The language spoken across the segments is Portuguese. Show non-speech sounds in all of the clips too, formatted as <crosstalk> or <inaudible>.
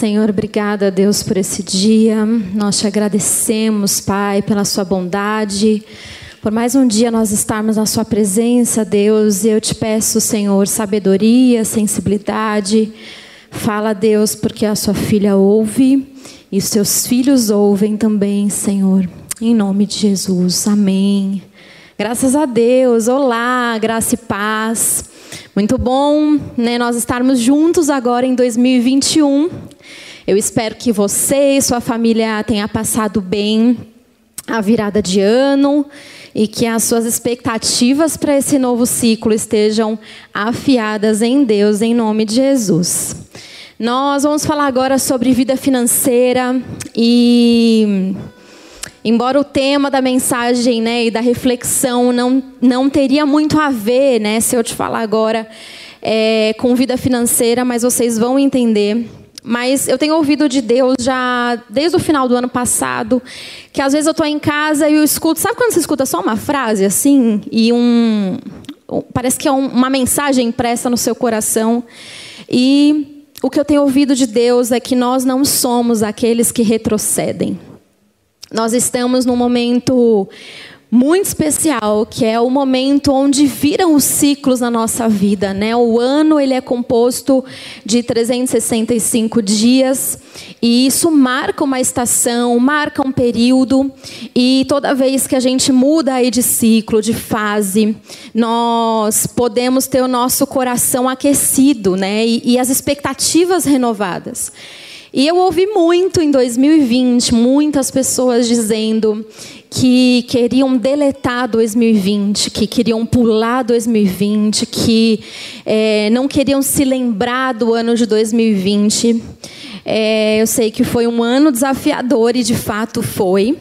Senhor, obrigada, Deus, por esse dia. Nós te agradecemos, Pai, pela sua bondade. Por mais um dia nós estarmos na Sua presença, Deus, eu te peço, Senhor, sabedoria, sensibilidade. Fala, Deus, porque a Sua filha ouve e os Seus filhos ouvem também, Senhor. Em nome de Jesus, amém. Graças a Deus, olá, graça e paz. Muito bom né, nós estarmos juntos agora em 2021. Eu espero que você e sua família tenham passado bem a virada de ano e que as suas expectativas para esse novo ciclo estejam afiadas em Deus, em nome de Jesus. Nós vamos falar agora sobre vida financeira e embora o tema da mensagem né, e da reflexão não, não teria muito a ver, né, se eu te falar agora, é, com vida financeira, mas vocês vão entender mas eu tenho ouvido de Deus já desde o final do ano passado, que às vezes eu estou em casa e eu escuto. Sabe quando você escuta só uma frase assim e um parece que é uma mensagem impressa no seu coração e o que eu tenho ouvido de Deus é que nós não somos aqueles que retrocedem. Nós estamos num momento muito especial, que é o momento onde viram os ciclos na nossa vida, né? O ano ele é composto de 365 dias e isso marca uma estação, marca um período e toda vez que a gente muda aí de ciclo, de fase, nós podemos ter o nosso coração aquecido, né? E, e as expectativas renovadas. E eu ouvi muito em 2020, muitas pessoas dizendo que queriam deletar 2020, que queriam pular 2020, que é, não queriam se lembrar do ano de 2020. É, eu sei que foi um ano desafiador e de fato foi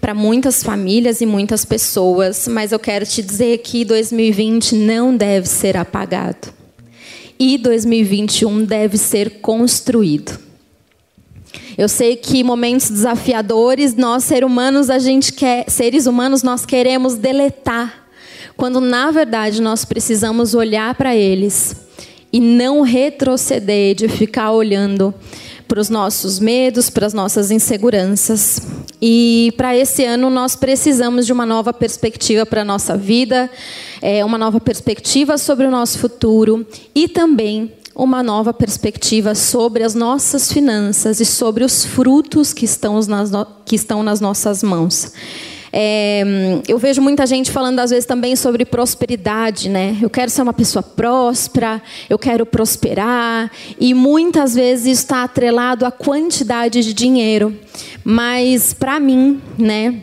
para muitas famílias e muitas pessoas, mas eu quero te dizer que 2020 não deve ser apagado. E 2021 deve ser construído. Eu sei que momentos desafiadores, nós seres humanos, a gente quer, seres humanos, nós queremos deletar, quando na verdade nós precisamos olhar para eles e não retroceder de ficar olhando para os nossos medos, para as nossas inseguranças. E para esse ano nós precisamos de uma nova perspectiva para a nossa vida, é, uma nova perspectiva sobre o nosso futuro e também uma nova perspectiva sobre as nossas finanças e sobre os frutos que estão nas, que estão nas nossas mãos. É, eu vejo muita gente falando às vezes também sobre prosperidade, né? Eu quero ser uma pessoa próspera, eu quero prosperar, e muitas vezes está atrelado à quantidade de dinheiro. Mas para mim, né,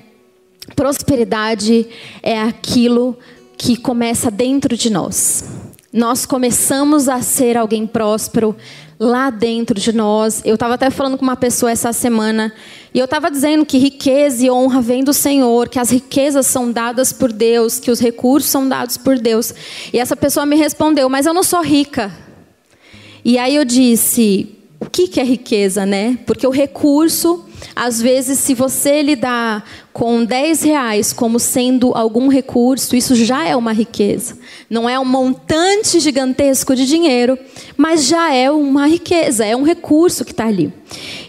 prosperidade é aquilo que começa dentro de nós. Nós começamos a ser alguém próspero lá dentro de nós. Eu estava até falando com uma pessoa essa semana e eu estava dizendo que riqueza e honra vêm do Senhor, que as riquezas são dadas por Deus, que os recursos são dados por Deus. E essa pessoa me respondeu: Mas eu não sou rica. E aí eu disse: O que, que é riqueza, né? Porque o recurso às vezes, se você lidar com 10 reais como sendo algum recurso, isso já é uma riqueza. Não é um montante gigantesco de dinheiro, mas já é uma riqueza, é um recurso que está ali.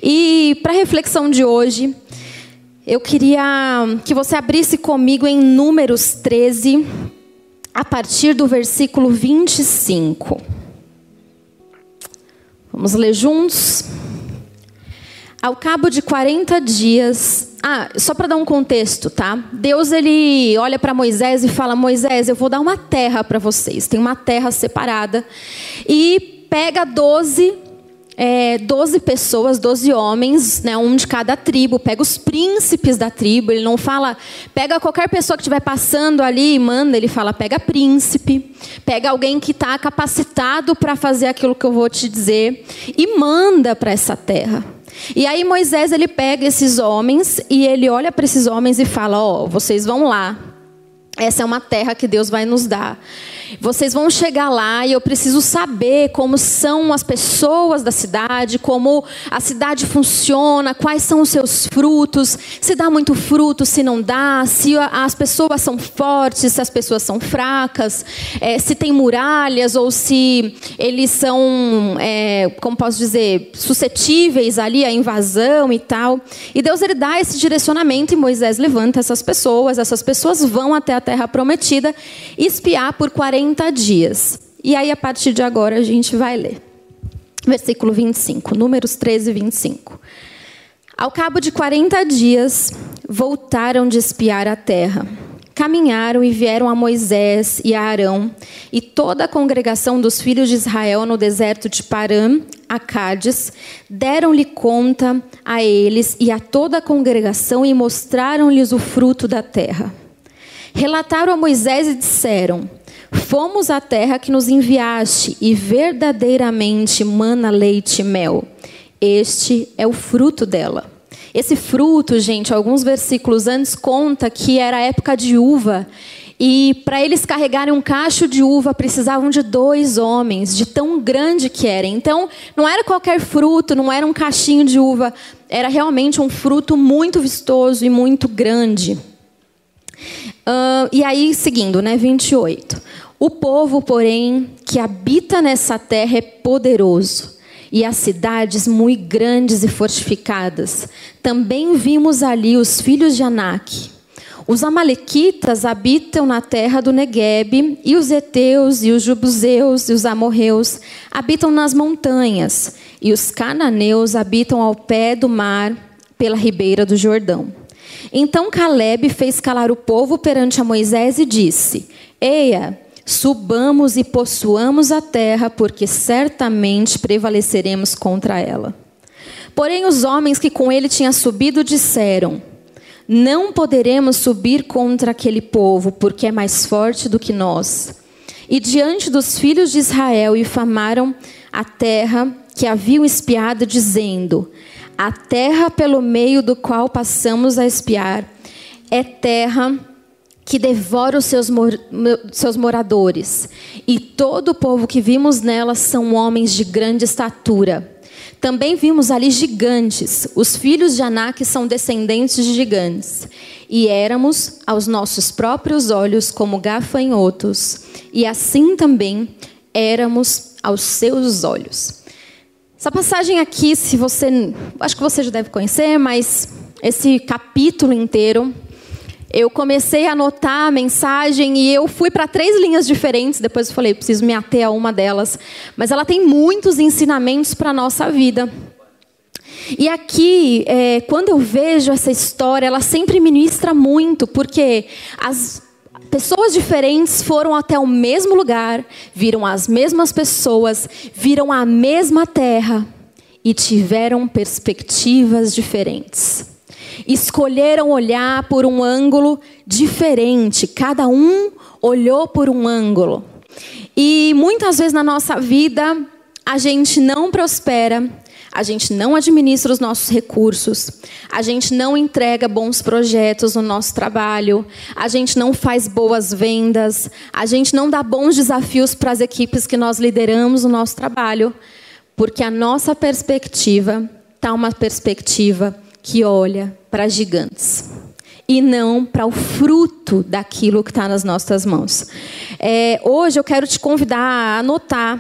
E para a reflexão de hoje, eu queria que você abrisse comigo em Números 13, a partir do versículo 25. Vamos ler juntos? Ao cabo de 40 dias, ah, só para dar um contexto, tá? Deus ele olha para Moisés e fala: "Moisés, eu vou dar uma terra para vocês. Tem uma terra separada e pega 12 é, 12 pessoas, 12 homens, né, um de cada tribo, pega os príncipes da tribo, ele não fala, pega qualquer pessoa que estiver passando ali e manda, ele fala, pega príncipe, pega alguém que está capacitado para fazer aquilo que eu vou te dizer e manda para essa terra. E aí Moisés ele pega esses homens e ele olha para esses homens e fala: "Ó, oh, vocês vão lá. Essa é uma terra que Deus vai nos dar. Vocês vão chegar lá e eu preciso saber como são as pessoas da cidade, como a cidade funciona, quais são os seus frutos, se dá muito fruto, se não dá, se as pessoas são fortes, se as pessoas são fracas, é, se tem muralhas ou se eles são, é, como posso dizer, suscetíveis ali à invasão e tal. E Deus ele dá esse direcionamento e Moisés levanta essas pessoas, essas pessoas vão até a terra prometida espiar por 40 dias. E aí, a partir de agora, a gente vai ler. Versículo 25, Números 13, 25. Ao cabo de 40 dias, voltaram de espiar a terra. Caminharam e vieram a Moisés e a Arão e toda a congregação dos filhos de Israel no deserto de Parã, a Cádiz, deram-lhe conta a eles e a toda a congregação e mostraram-lhes o fruto da terra. Relataram a Moisés e disseram: Fomos à terra que nos enviaste, e verdadeiramente mana leite e mel. Este é o fruto dela. Esse fruto, gente, alguns versículos antes conta que era época de uva. E para eles carregarem um cacho de uva, precisavam de dois homens, de tão grande que era. Então, não era qualquer fruto, não era um cachinho de uva, era realmente um fruto muito vistoso e muito grande. Uh, e aí, seguindo, né, 28. O povo, porém, que habita nessa terra é poderoso, e as cidades muito grandes e fortificadas. Também vimos ali os filhos de Anak. Os amalequitas habitam na terra do Negueb, e os heteus, e os jubuseus, e os amorreus habitam nas montanhas, e os cananeus habitam ao pé do mar, pela ribeira do Jordão. Então Caleb fez calar o povo perante a Moisés e disse: Eia, subamos e possuamos a terra, porque certamente prevaleceremos contra ela. Porém, os homens que com ele tinham subido disseram: Não poderemos subir contra aquele povo, porque é mais forte do que nós. E diante dos filhos de Israel infamaram a terra que haviam espiado, dizendo: a terra pelo meio do qual passamos a espiar é terra que devora os seus, mor seus moradores, e todo o povo que vimos nela são homens de grande estatura. Também vimos ali gigantes, os filhos de Anak são descendentes de gigantes, e éramos aos nossos próprios olhos como gafanhotos, e assim também éramos aos seus olhos. Essa passagem aqui, se você, acho que você já deve conhecer, mas esse capítulo inteiro, eu comecei a anotar a mensagem e eu fui para três linhas diferentes. Depois eu falei, preciso me ater a uma delas. Mas ela tem muitos ensinamentos para a nossa vida. E aqui, é, quando eu vejo essa história, ela sempre ministra muito, porque as pessoas diferentes foram até o mesmo lugar, viram as mesmas pessoas, viram a mesma terra e tiveram perspectivas diferentes. Escolheram olhar por um ângulo diferente, cada um olhou por um ângulo. E muitas vezes na nossa vida, a gente não prospera a gente não administra os nossos recursos, a gente não entrega bons projetos no nosso trabalho, a gente não faz boas vendas, a gente não dá bons desafios para as equipes que nós lideramos no nosso trabalho, porque a nossa perspectiva está uma perspectiva que olha para gigantes e não para o fruto daquilo que está nas nossas mãos. É, hoje eu quero te convidar a anotar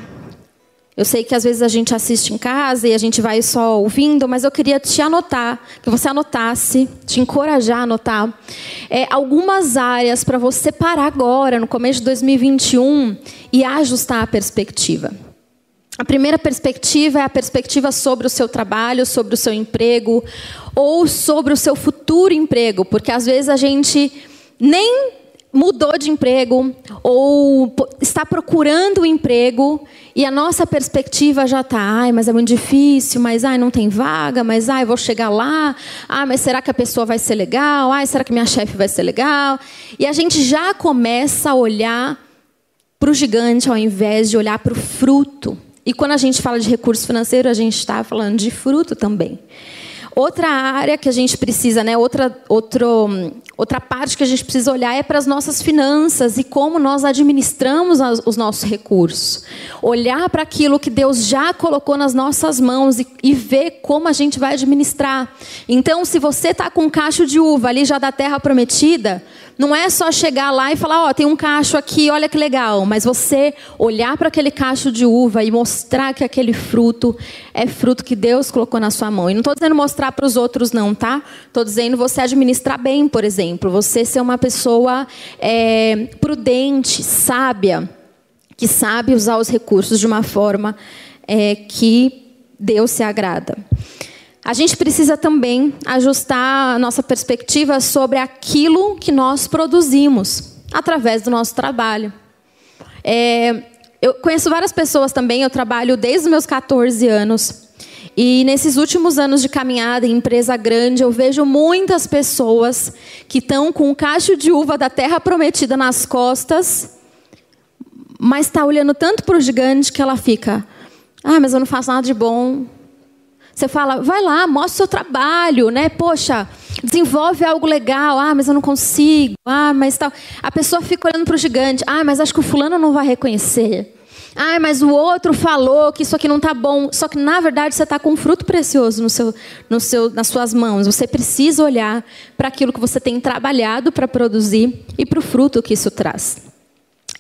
eu sei que às vezes a gente assiste em casa e a gente vai só ouvindo, mas eu queria te anotar, que você anotasse, te encorajar a anotar é, algumas áreas para você parar agora, no começo de 2021, e ajustar a perspectiva. A primeira perspectiva é a perspectiva sobre o seu trabalho, sobre o seu emprego, ou sobre o seu futuro emprego, porque às vezes a gente nem mudou de emprego ou está procurando um emprego e a nossa perspectiva já está, ai, mas é muito difícil, mas ai, não tem vaga, mas ai, vou chegar lá, ah, mas será que a pessoa vai ser legal? Ai, será que minha chefe vai ser legal? E a gente já começa a olhar para o gigante ao invés de olhar para o fruto. E quando a gente fala de recurso financeiro, a gente está falando de fruto também. Outra área que a gente precisa, né, outra, outro, Outra parte que a gente precisa olhar é para as nossas finanças e como nós administramos os nossos recursos. Olhar para aquilo que Deus já colocou nas nossas mãos e, e ver como a gente vai administrar. Então, se você está com um cacho de uva ali já da terra prometida, não é só chegar lá e falar, ó, oh, tem um cacho aqui, olha que legal. Mas você olhar para aquele cacho de uva e mostrar que aquele fruto é fruto que Deus colocou na sua mão. E não estou dizendo mostrar para os outros, não, tá? Estou dizendo você administrar bem, por exemplo. Você ser uma pessoa é, prudente, sábia, que sabe usar os recursos de uma forma é, que Deus se agrada. A gente precisa também ajustar a nossa perspectiva sobre aquilo que nós produzimos através do nosso trabalho. É, eu conheço várias pessoas também, eu trabalho desde os meus 14 anos. E nesses últimos anos de caminhada em empresa grande, eu vejo muitas pessoas que estão com um cacho de uva da terra prometida nas costas, mas está olhando tanto para o gigante que ela fica: ah, mas eu não faço nada de bom, você fala, vai lá, mostra o seu trabalho, né? Poxa, desenvolve algo legal. Ah, mas eu não consigo. Ah, mas tal. A pessoa fica olhando para o gigante. Ah, mas acho que o fulano não vai reconhecer. Ah, mas o outro falou que isso aqui não está bom. Só que na verdade você está com um fruto precioso no seu, no seu, nas suas mãos. Você precisa olhar para aquilo que você tem trabalhado para produzir e para o fruto que isso traz.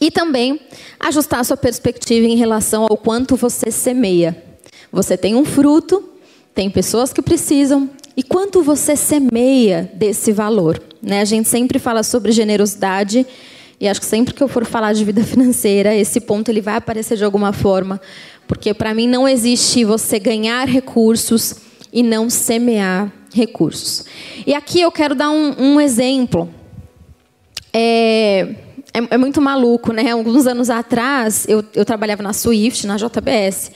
E também ajustar a sua perspectiva em relação ao quanto você semeia. Você tem um fruto, tem pessoas que precisam. E quanto você semeia desse valor? Né? A gente sempre fala sobre generosidade. E acho que sempre que eu for falar de vida <laughs> financeira, esse ponto ele vai aparecer de alguma forma. Porque para mim não existe você ganhar recursos e não semear recursos. E aqui eu quero dar um, um exemplo. É, é, é, muito maluco, né? Alguns anos atrás, eu, eu trabalhava na Swift, na JBS.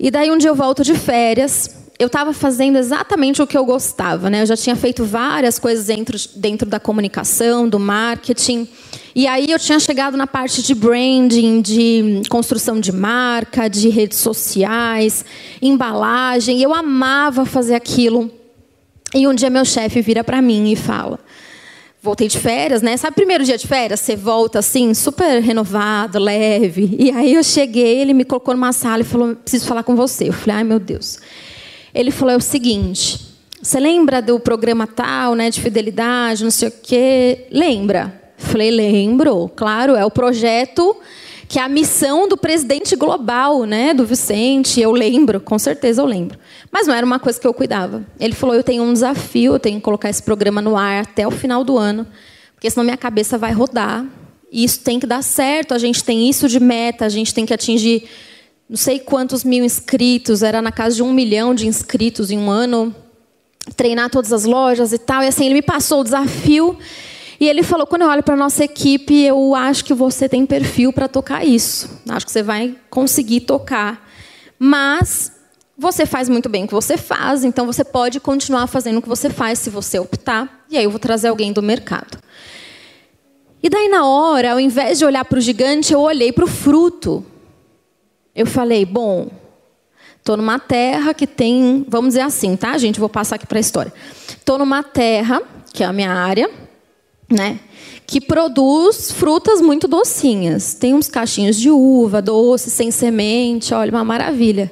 E daí um dia eu volto de férias eu estava fazendo exatamente o que eu gostava, né? Eu já tinha feito várias coisas dentro, dentro da comunicação, do marketing. E aí eu tinha chegado na parte de branding, de construção de marca, de redes sociais, embalagem. Eu amava fazer aquilo. E um dia meu chefe vira para mim e fala: voltei de férias, né? Sabe, primeiro dia de férias, você volta assim, super renovado, leve. E aí eu cheguei, ele me colocou numa sala e falou: preciso falar com você. Eu falei: ai meu Deus. Ele falou é o seguinte: você lembra do programa tal, né, de fidelidade, não sei o quê? Lembra? Falei, lembro, claro, é o projeto que é a missão do presidente global, né, do Vicente. Eu lembro, com certeza eu lembro. Mas não era uma coisa que eu cuidava. Ele falou: eu tenho um desafio, eu tenho que colocar esse programa no ar até o final do ano, porque senão minha cabeça vai rodar. E isso tem que dar certo. A gente tem isso de meta, a gente tem que atingir não sei quantos mil inscritos, era na casa de um milhão de inscritos em um ano, treinar todas as lojas e tal. E assim, ele me passou o desafio e ele falou: quando eu olho para a nossa equipe, eu acho que você tem perfil para tocar isso. Acho que você vai conseguir tocar. Mas você faz muito bem o que você faz, então você pode continuar fazendo o que você faz se você optar. E aí eu vou trazer alguém do mercado. E daí, na hora, ao invés de olhar para o gigante, eu olhei para o fruto eu falei, bom, estou numa terra que tem, vamos dizer assim, tá, gente? Vou passar aqui para a história. Estou numa terra, que é a minha área, né? Que produz frutas muito docinhas. Tem uns cachinhos de uva, doce, sem semente, olha, uma maravilha.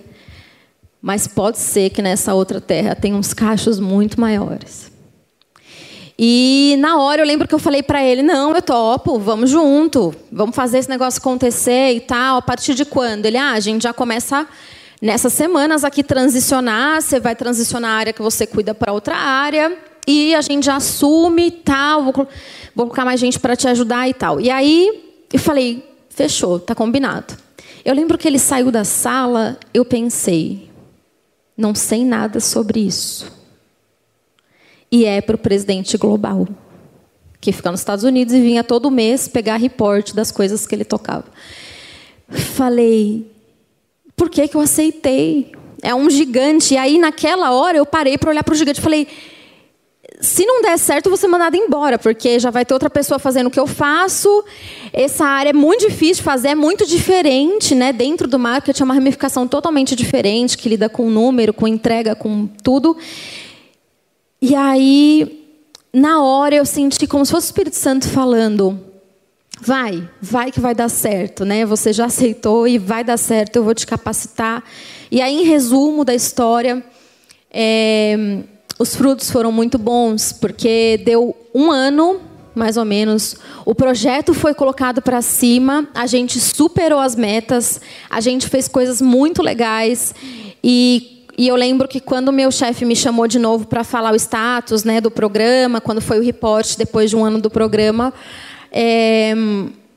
Mas pode ser que nessa outra terra tenha uns cachos muito maiores. E na hora eu lembro que eu falei para ele: não, eu topo, vamos junto, vamos fazer esse negócio acontecer e tal. A partir de quando? Ele: ah, a gente já começa nessas semanas aqui transicionar. Você vai transicionar a área que você cuida para outra área e a gente já assume e tal. Vou, vou colocar mais gente para te ajudar e tal. E aí eu falei: fechou, tá combinado. Eu lembro que ele saiu da sala, eu pensei: não sei nada sobre isso e é para o presidente global, que fica nos Estados Unidos e vinha todo mês pegar reporte das coisas que ele tocava. Falei, por que, que eu aceitei? É um gigante. E aí, naquela hora, eu parei para olhar para o gigante e falei: se não der certo, eu vou ser embora, porque já vai ter outra pessoa fazendo o que eu faço. Essa área é muito difícil de fazer, é muito diferente, né? Dentro do marketing é uma ramificação totalmente diferente, que lida com número, com entrega, com tudo. E aí na hora eu senti como se fosse o Espírito Santo falando: vai, vai que vai dar certo, né? Você já aceitou e vai dar certo, eu vou te capacitar. E aí, em resumo da história, é, os frutos foram muito bons, porque deu um ano, mais ou menos, o projeto foi colocado para cima, a gente superou as metas, a gente fez coisas muito legais e e eu lembro que quando meu chefe me chamou de novo para falar o status né, do programa, quando foi o reporte depois de um ano do programa, é,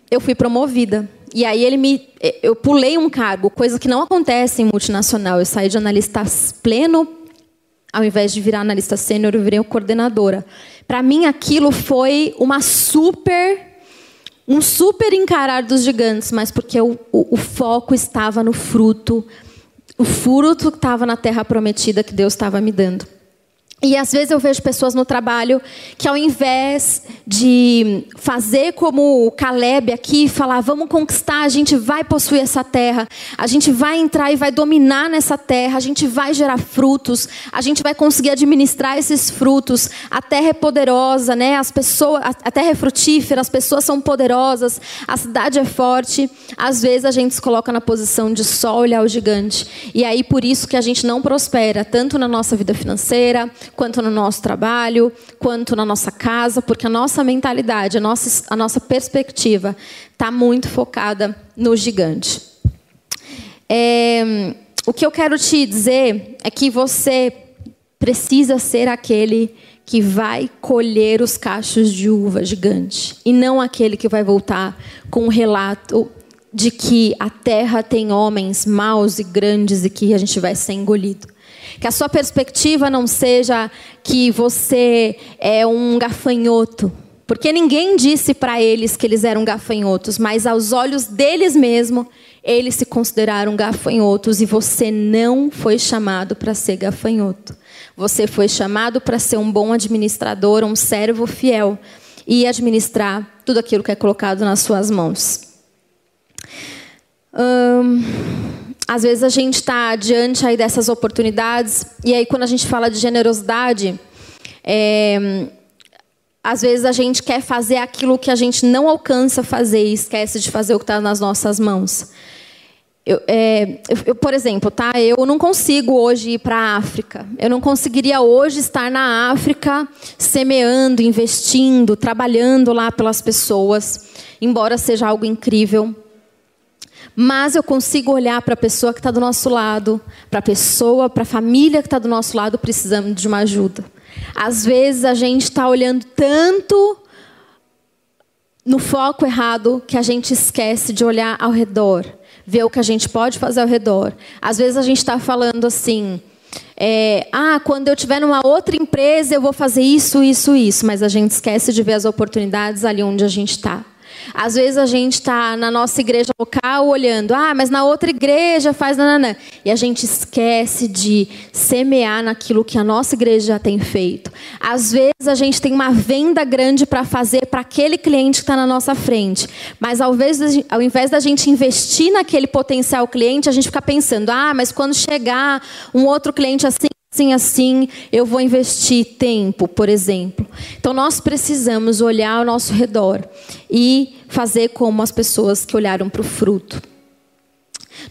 eu fui promovida. E aí ele me, eu pulei um cargo, coisa que não acontece em multinacional. Eu saí de analista pleno, ao invés de virar analista sênior, eu virei coordenadora. Para mim aquilo foi uma super um super encarar dos gigantes, mas porque o, o, o foco estava no fruto o fruto que estava na terra prometida que Deus estava me dando. E às vezes eu vejo pessoas no trabalho que, ao invés de fazer como o Caleb aqui, falar, vamos conquistar, a gente vai possuir essa terra, a gente vai entrar e vai dominar nessa terra, a gente vai gerar frutos, a gente vai conseguir administrar esses frutos, a terra é poderosa, né? as pessoas, a terra é frutífera, as pessoas são poderosas, a cidade é forte. Às vezes a gente se coloca na posição de só olhar o gigante. E aí por isso que a gente não prospera, tanto na nossa vida financeira, quanto no nosso trabalho, quanto na nossa casa, porque a nossa mentalidade, a nossa, a nossa perspectiva está muito focada no gigante. É, o que eu quero te dizer é que você precisa ser aquele que vai colher os cachos de uva gigante e não aquele que vai voltar com um relato de que a terra tem homens maus e grandes e que a gente vai ser engolido. Que a sua perspectiva não seja que você é um gafanhoto. Porque ninguém disse para eles que eles eram gafanhotos, mas aos olhos deles mesmos, eles se consideraram gafanhotos e você não foi chamado para ser gafanhoto. Você foi chamado para ser um bom administrador, um servo fiel e administrar tudo aquilo que é colocado nas suas mãos. Hum, às vezes a gente está diante aí dessas oportunidades e aí quando a gente fala de generosidade, é, às vezes a gente quer fazer aquilo que a gente não alcança fazer e esquece de fazer o que está nas nossas mãos. Eu, é, eu, por exemplo, tá? Eu não consigo hoje ir para a África. Eu não conseguiria hoje estar na África semeando, investindo, trabalhando lá pelas pessoas, embora seja algo incrível. Mas eu consigo olhar para a pessoa que está do nosso lado, para a pessoa, para a família que está do nosso lado precisando de uma ajuda. Às vezes a gente está olhando tanto no foco errado que a gente esquece de olhar ao redor, ver o que a gente pode fazer ao redor. Às vezes a gente está falando assim. É, ah, quando eu tiver numa outra empresa eu vou fazer isso, isso, isso, mas a gente esquece de ver as oportunidades ali onde a gente está. Às vezes a gente está na nossa igreja local olhando, ah, mas na outra igreja faz nananã. E a gente esquece de semear naquilo que a nossa igreja já tem feito. Às vezes a gente tem uma venda grande para fazer para aquele cliente que está na nossa frente. Mas ao invés, ao invés da gente investir naquele potencial cliente, a gente fica pensando, ah, mas quando chegar um outro cliente assim, Assim, assim, eu vou investir tempo, por exemplo. Então, nós precisamos olhar ao nosso redor e fazer como as pessoas que olharam para o fruto.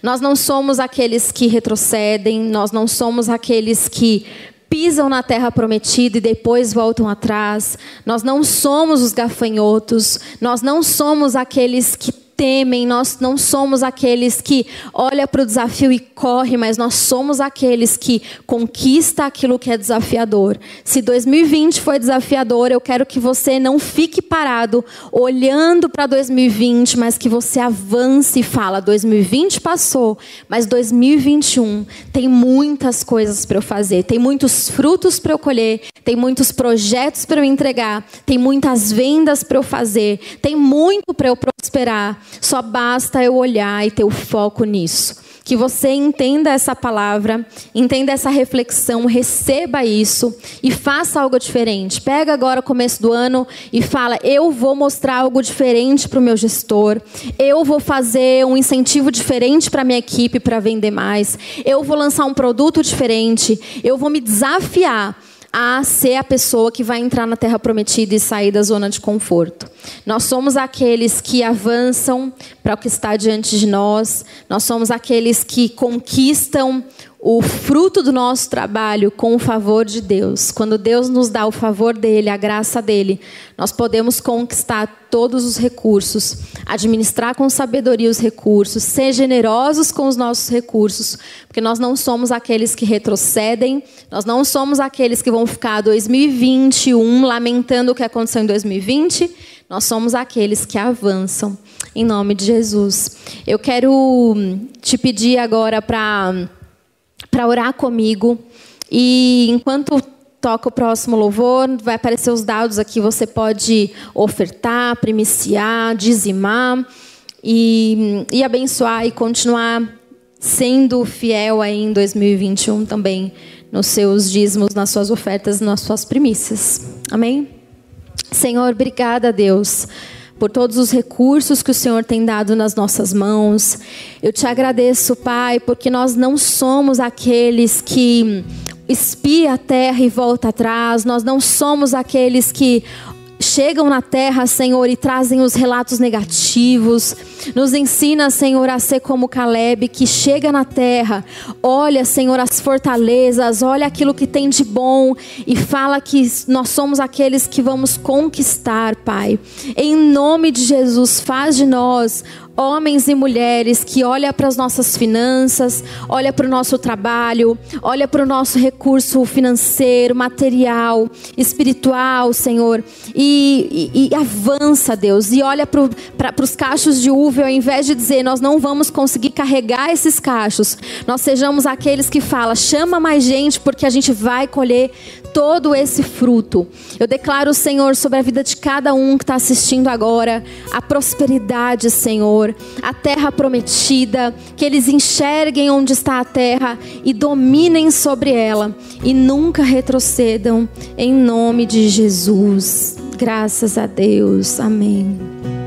Nós não somos aqueles que retrocedem, nós não somos aqueles que pisam na terra prometida e depois voltam atrás. Nós não somos os gafanhotos, nós não somos aqueles que temem, nós não somos aqueles que olha para o desafio e corre, mas nós somos aqueles que conquista aquilo que é desafiador. Se 2020 foi desafiador, eu quero que você não fique parado olhando para 2020, mas que você avance e fala: 2020 passou, mas 2021 tem muitas coisas para eu fazer, tem muitos frutos para eu colher, tem muitos projetos para eu entregar, tem muitas vendas para eu fazer, tem muito para eu prosperar. Só basta eu olhar e ter o foco nisso. Que você entenda essa palavra, entenda essa reflexão, receba isso e faça algo diferente. Pega agora o começo do ano e fala: eu vou mostrar algo diferente para o meu gestor, eu vou fazer um incentivo diferente para minha equipe para vender mais, eu vou lançar um produto diferente, eu vou me desafiar a ser a pessoa que vai entrar na terra prometida e sair da zona de conforto. Nós somos aqueles que avançam para o que está diante de nós, nós somos aqueles que conquistam o fruto do nosso trabalho com o favor de Deus. Quando Deus nos dá o favor dele, a graça dele, nós podemos conquistar todos os recursos, administrar com sabedoria os recursos, ser generosos com os nossos recursos, porque nós não somos aqueles que retrocedem, nós não somos aqueles que vão ficar 2021 lamentando o que aconteceu em 2020, nós somos aqueles que avançam em nome de Jesus. Eu quero te pedir agora para para orar comigo. E enquanto toca o próximo louvor, vai aparecer os dados aqui. Você pode ofertar, primiciar, dizimar e, e abençoar e continuar sendo fiel aí em 2021 também nos seus dízimos, nas suas ofertas, nas suas primícias. Amém? Senhor, obrigada, Deus por todos os recursos que o Senhor tem dado nas nossas mãos. Eu te agradeço, Pai, porque nós não somos aqueles que espia a terra e volta atrás, nós não somos aqueles que chegam na terra, Senhor, e trazem os relatos negativos. Nos ensina, Senhor, a ser como Caleb, que chega na terra, olha, Senhor, as fortalezas, olha aquilo que tem de bom e fala que nós somos aqueles que vamos conquistar, Pai. Em nome de Jesus, faz de nós homens e mulheres que olha para as nossas finanças, olha para o nosso trabalho, olha para o nosso recurso financeiro, material, espiritual, Senhor, e, e, e avança, Deus, e olha para os cachos de uva, ao invés de dizer nós não vamos conseguir carregar esses cachos, nós sejamos aqueles que fala, chama mais gente porque a gente vai colher todo esse fruto. Eu declaro, Senhor, sobre a vida de cada um que está assistindo agora, a prosperidade, Senhor, a terra prometida, que eles enxerguem onde está a terra e dominem sobre ela e nunca retrocedam, em nome de Jesus. Graças a Deus. Amém.